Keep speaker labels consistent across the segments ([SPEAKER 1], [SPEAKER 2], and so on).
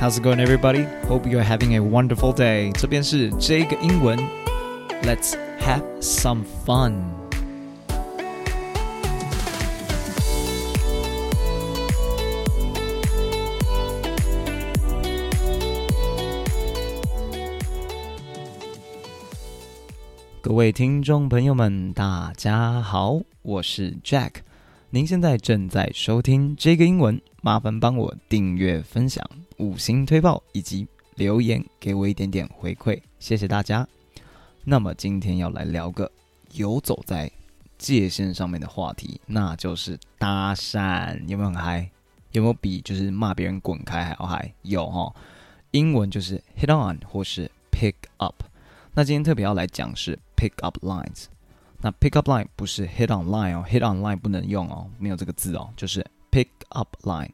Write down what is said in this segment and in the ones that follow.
[SPEAKER 1] How's it going, everybody? Hope you're having a wonderful day. 这边是这个英文，Let's have some fun. 各位听众朋友们，大家好，我是 Jack。您现在正在收听这个英文，麻烦帮我订阅、分享、五星推爆以及留言，给我一点点回馈，谢谢大家。那么今天要来聊个游走在界线上面的话题，那就是搭讪，有没有很嗨？有没有比就是骂别人滚开还要嗨？有齁，英文就是 hit on 或是 pick up。那今天特别要来讲是 pick up lines。那 pick up line 不是 hit on line 哦，hit on line 不能用哦，没有这个字哦，就是 pick up line。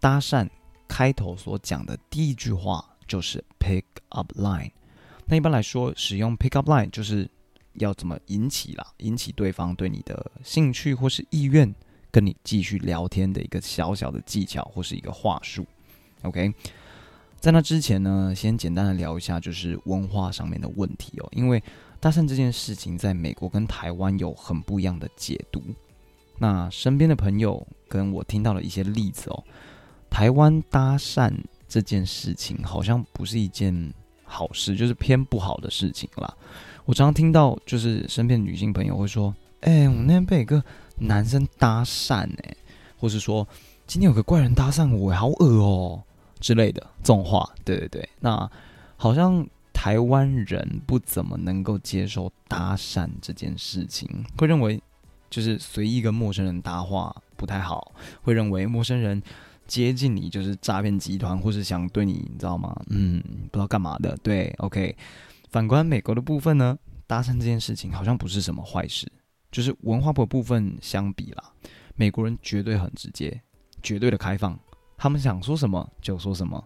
[SPEAKER 1] 搭讪开头所讲的第一句话就是 pick up line。那一般来说，使用 pick up line 就是要怎么引起啦，引起对方对你的兴趣或是意愿，跟你继续聊天的一个小小的技巧或是一个话术。OK，在那之前呢，先简单的聊一下就是文化上面的问题哦，因为。搭讪这件事情，在美国跟台湾有很不一样的解读。那身边的朋友跟我听到了一些例子哦，台湾搭讪这件事情好像不是一件好事，就是偏不好的事情啦。我常常听到，就是身边的女性朋友会说：“哎、欸，我那天被一个男生搭讪哎，或是说今天有个怪人搭讪我，好恶哦之类的这种话。”对对对，那好像。台湾人不怎么能够接受搭讪这件事情，会认为就是随意跟陌生人搭话不太好，会认为陌生人接近你就是诈骗集团，或是想对你，你知道吗？嗯，不知道干嘛的。对，OK。反观美国的部分呢，搭讪这件事情好像不是什么坏事，就是文化部部分相比啦，美国人绝对很直接，绝对的开放，他们想说什么就说什么，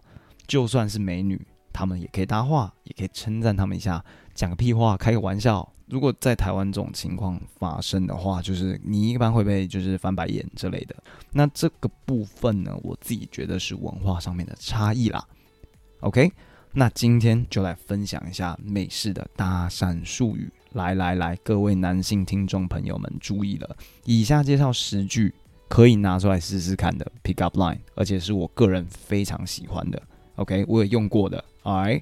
[SPEAKER 1] 就算是美女。他们也可以搭话，也可以称赞他们一下，讲个屁话，开个玩笑。如果在台湾这种情况发生的话，就是你一般会被就是翻白眼之类的。那这个部分呢，我自己觉得是文化上面的差异啦。OK，那今天就来分享一下美式的搭讪术语。来来来，各位男性听众朋友们注意了，以下介绍十句可以拿出来试试看的 pick up line，而且是我个人非常喜欢的。OK，我也用过的。Alright，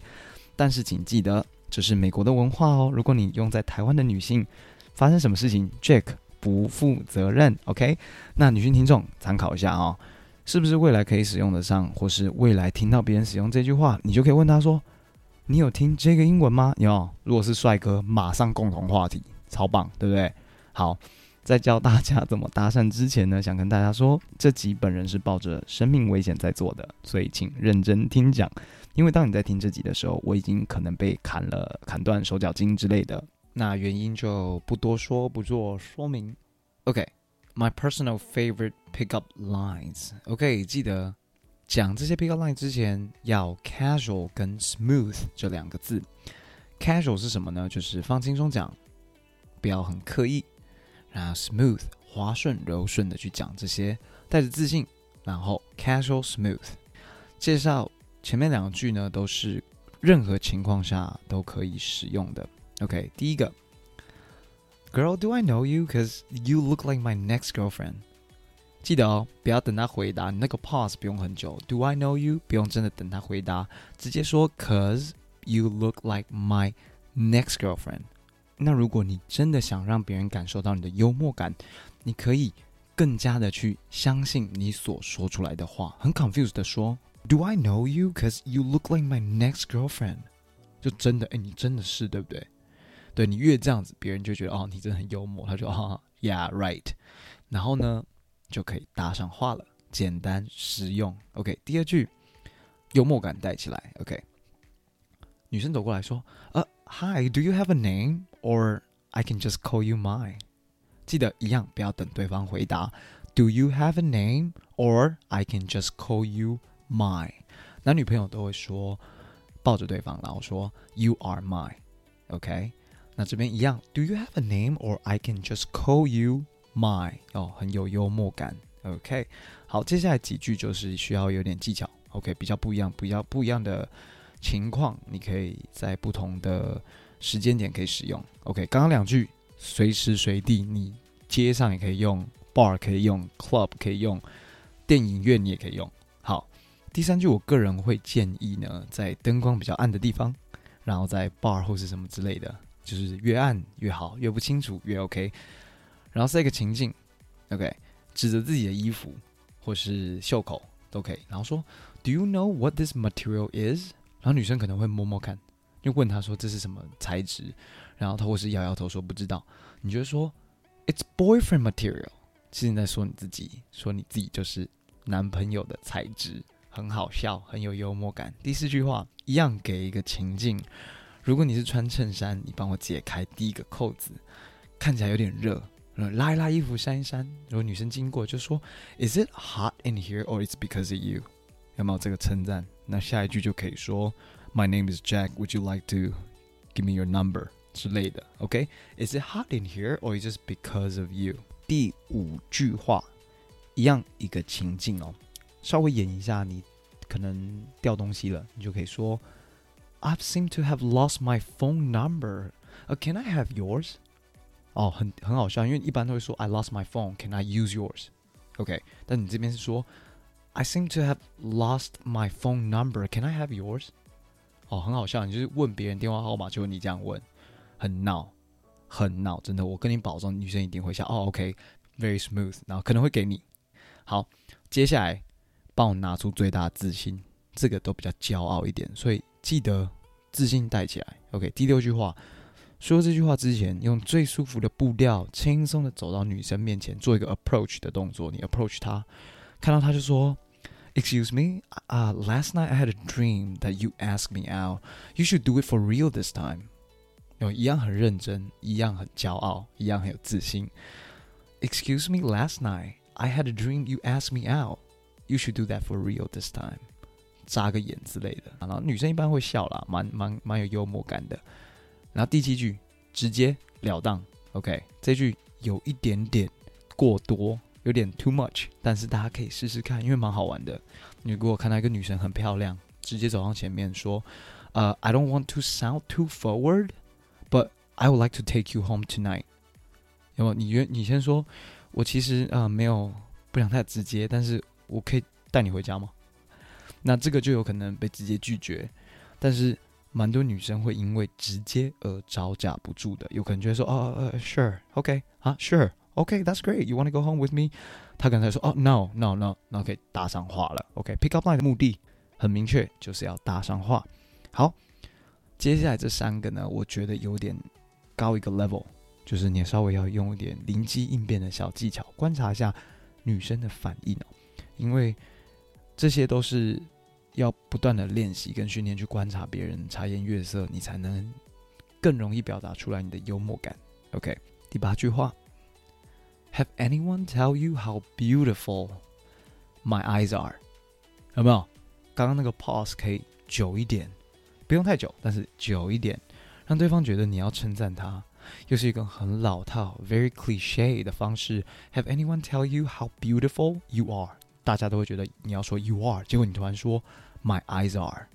[SPEAKER 1] 但是请记得，这是美国的文化哦。如果你用在台湾的女性，发生什么事情，Jack 不负责任。OK，那女性听众参考一下哦，是不是未来可以使用得上，或是未来听到别人使用这句话，你就可以问他说：“你有听这个英文吗？”有，如果是帅哥，马上共同话题，超棒，对不对？好。在教大家怎么搭讪之前呢，想跟大家说，这集本人是抱着生命危险在做的，所以请认真听讲。因为当你在听这集的时候，我已经可能被砍了、砍断手脚筋之类的，那原因就不多说，不做说明。OK，my、okay, personal favorite pickup lines。OK，记得讲这些 pickup line 之前要 casual 跟 smooth 这两个字。casual 是什么呢？就是放轻松讲，不要很刻意。然后 smooth 滑顺柔顺的去讲这些，带着自信，然后 casual smooth 介绍前面两句呢，都是任何情况下都可以使用的。OK，第一个，Girl, do I know you? Cause you look like my next girlfriend。记得哦，不要等他回答，你那个 pause 不用很久。Do I know you？不用真的等他回答，直接说 Cause you look like my next girlfriend。那如果你真的想让别人感受到你的幽默感，你可以更加的去相信你所说出来的话。很 confused 的说 ，Do I know you? Cause you look like my next girlfriend。就真的，哎，你真的是对不对？对，你越这样子，别人就觉得哦，你真的很幽默。他说啊，Yeah, right。然后呢，就可以搭上话了，简单实用。OK，第二句，幽默感带起来。OK，女生走过来说，呃。Hi, do you have a name, or I can just call you mine？记得一样，不要等对方回答。Do you have a name, or I can just call you My，男女朋友都会说，抱着对方，然后说 You are my”，OK？那这边一样，Do you have a name, or I can just call you my？哦，很有幽默感。OK？好，接下来几句就是需要有点技巧。OK，比较不一样，比较不一样的情况，你可以在不同的时间点可以使用。OK，刚刚两句随时随地，你街上也可以用，bar 可以用，club 可以用，电影院你也可以用。好，第三句我个人会建议呢，在灯光比较暗的地方，然后在 bar 或是什么之类的，就是越暗越好，越不清楚越 OK。然后是一个情境，OK，指着自己的衣服或是袖口都可以，然后说，Do you know what this material is？然后女生可能会摸摸看，就问他说这是什么材质，然后他或是摇摇头说不知道。你就说，It's boyfriend material。其实你在说你自己，说你自己就是男朋友的材质，很好笑，很有幽默感。第四句话一样给一个情境，如果你是穿衬衫，你帮我解开第一个扣子，看起来有点热。拉一拉衣服，扇一扇。如果女生经过，就说：“Is it hot in here, or it's because of you？” 有没有这个称赞？那下一句就可以说：“My name is Jack. Would you like to give me your number？” 之类的。OK？Is it hot in here, or is it because of you？第五句话一样一个情境哦，稍微演一下，你可能掉东西了，你就可以说：“I've seemed to have lost my phone number. Uh, can I have yours？” 哦，很很好笑，因为一般都会说 I lost my phone, can I use yours? OK，但你这边是说 I seem to have lost my phone number, can I have yours? 哦，很好笑，你就是问别人电话号码，就你这样问，很闹，很闹，真的，我跟你保证，女生一定会笑。哦，OK，very smooth，然后可能会给你。好，接下来帮我拿出最大的自信，这个都比较骄傲一点，所以记得自信带起来。OK，第六句话。说这句话之前，用最舒服的步调，轻松的走到女生面前，做一个 approach 的动作。你 approach 她，看到她就说：“Excuse me, uh, last night I had a dream that you asked me out. You should do it for real this time.” 有一样很认真，一样很骄傲，一样很有自信。“Excuse me, last night I had a dream you asked me out. You should do that for real this time.” 眨个眼之类的，然后女生一般会笑啦，蛮蛮蛮有幽默感的。然后第七句直截了当，OK，这句有一点点过多，有点 too much，但是大家可以试试看，因为蛮好玩的。你如果看到一个女生很漂亮，直接走上前面说：“呃、，I don't want to sound too forward，but I would like to take you home tonight。”那么？你约你先说，我其实呃没有不想太直接，但是我可以带你回家吗？那这个就有可能被直接拒绝，但是。蛮多女生会因为直接而招架不住的，有可能就会说哦呃、oh,，sure，OK，啊，sure，OK，that's great，you wanna go home with me？他可能才说哦，no，no，no，那可以搭上话了，OK，pick up line 的目的很明确，就是要搭上话。好，接下来这三个呢，我觉得有点高一个 level，就是你稍微要用一点灵机应变的小技巧，观察一下女生的反应哦，因为这些都是。要不断的练习跟训练，去观察别人，察言悦色，你才能更容易表达出来你的幽默感。OK，第八句话，Have anyone tell you how beautiful my eyes are？有没有？刚刚那个 pause 可以久一点，不用太久，但是久一点，让对方觉得你要称赞他，又是一个很老套、very cliche 的方式。Have anyone tell you how beautiful you are？大家都会觉得你要说 you are，结果你突然说 my eyes are，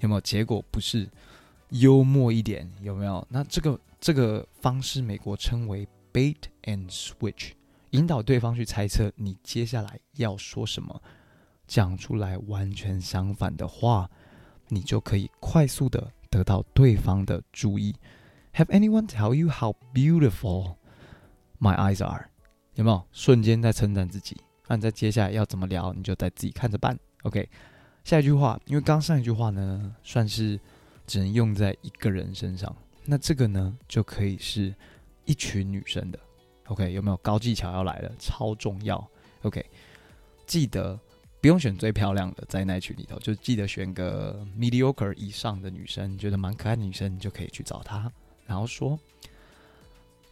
[SPEAKER 1] 有没有？结果不是幽默一点，有没有？那这个这个方式，美国称为 bait and switch，引导对方去猜测你接下来要说什么，讲出来完全相反的话，你就可以快速的得到对方的注意。Have anyone tell you how beautiful my eyes are？有没有？瞬间在称赞自己。那你在接下来要怎么聊，你就再自己看着办。OK，下一句话，因为刚上一句话呢，算是只能用在一个人身上，那这个呢就可以是一群女生的。OK，有没有高技巧要来了？超重要。OK，记得不用选最漂亮的，在那群里头，就记得选个 mediocre 以上的女生，觉得蛮可爱的女生，你就可以去找她，然后说。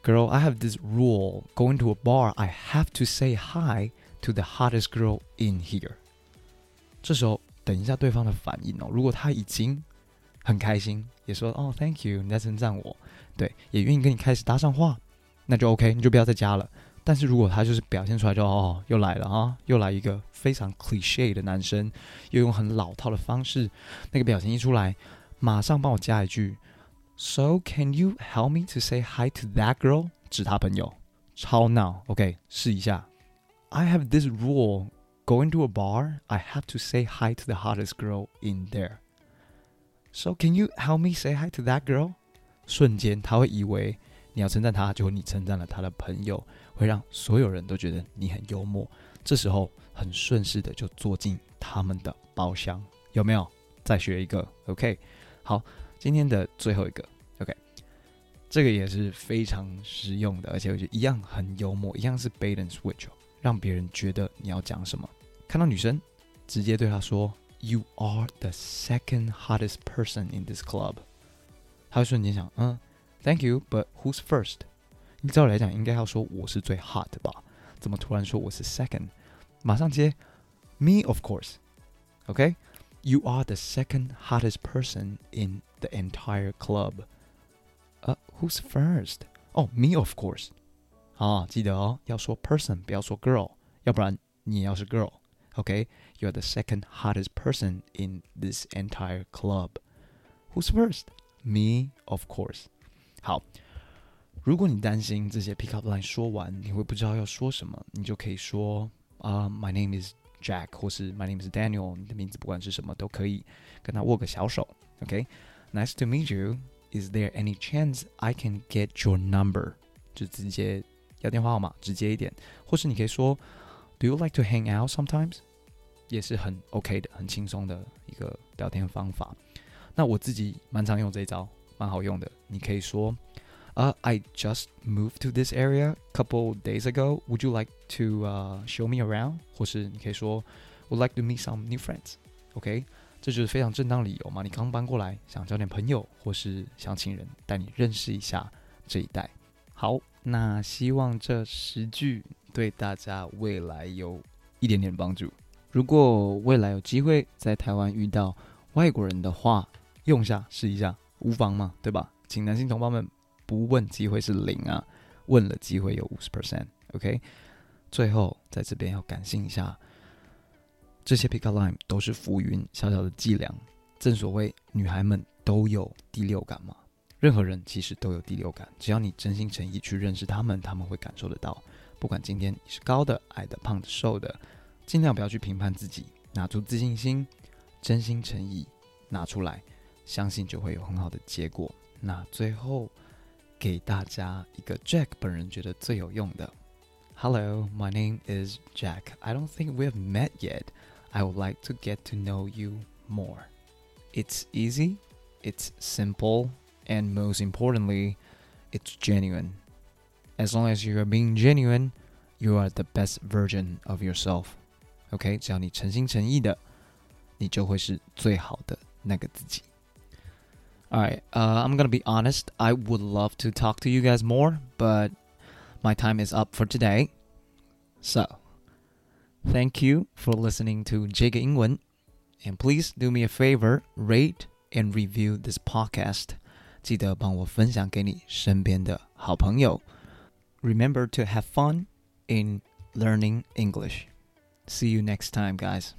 [SPEAKER 1] Girl, I have this rule. Going to a bar, I have to say hi to the hottest girl in here. 这时候等一下对方的反应哦。如果他已经很开心，也说哦，Thank you，你在称赞我，对，也愿意跟你开始搭上话，那就 OK，你就不要再加了。但是如果他就是表现出来就哦，又来了啊，又来一个非常 cliche 的男生，又用很老套的方式，那个表情一出来，马上帮我加一句，So can you help me to say hi to that girl？指他朋友，超闹，OK，试一下。I have this rule: going to a bar, I have to say hi to the hottest girl in there. So can you help me say hi to that girl？瞬间他会以为。你要称赞他，就会你称赞了他的朋友，会让所有人都觉得你很幽默。这时候很顺势的就坐进他们的包厢，有没有？再学一个，OK。好，今天的最后一个，OK。这个也是非常实用的，而且我觉得一样很幽默，一样是 bait and switch， 让别人觉得你要讲什么。看到女生，直接对她说：“You are the second hottest person in this club。”她会瞬间想，嗯。Thank you, but who's first？你照理来讲应该要说我是最 hot 的吧？怎么突然说我是 second？马上接，Me of course. OK, you are the second hottest person in the entire club. 呃、uh,，Who's first？哦、oh,，Me of course. 啊，记得哦，要说 person，不要说 girl，要不然你也要是 girl。OK, you are the second hottest person in this entire club. Who's first? Me of course. 好，如果你担心这些 pick up line 说完你会不知道要说什么，你就可以说啊、uh,，My name is Jack，或是 My name is Daniel，你的名字不管是什么都可以，跟他握个小手。OK，Nice、okay? to meet you. Is there any chance I can get your number？就直接 要电话号码，直接一点。或是你可以说，Do you like to hang out sometimes？也是很 OK 的，很轻松的一个聊天方法。那我自己蛮常用这一招。蛮好用的，你可以说，啊、uh,，I just moved to this area couple days ago. Would you like to 呃、uh, show me around？或是你可以说，Would like to meet some new friends。OK，这就是非常正当理由嘛。你刚搬过来，想交点朋友，或是想请人带你认识一下这一带。好， 那希望这十句对大家未来有一点点帮助。如果未来有机会在台湾遇到外国人的话，用下试一下。无妨嘛，对吧？请男性同胞们不问机会是零啊，问了机会有五十 percent。OK，最后在这边要感谢一下，这些 pick up line 都是浮云，小小的伎俩。正所谓女孩们都有第六感嘛，任何人其实都有第六感，只要你真心诚意去认识他们，他们会感受得到。不管今天你是高的、矮的、胖的、瘦的，尽量不要去评判自己，拿出自信心，真心诚意拿出来。相信就会有很好的结果。那最后给大家一个 Jack 本人觉得最有用的。Hello, my name is Jack. I don't think we have met yet. I would like to get to know you more. It's easy, it's simple, and most importantly, it's genuine. As long as you are being genuine, you are the best version of yourself. OK，只要你诚心诚意的，你就会是最好的那个自己。All right, uh, I'm gonna be honest. I would love to talk to you guys more, but my time is up for today. So, thank you for listening to 这个英文 and please do me a favor, rate and review this podcast. 记得帮我分享给你身边的好朋友。Remember to have fun in learning English. See you next time, guys.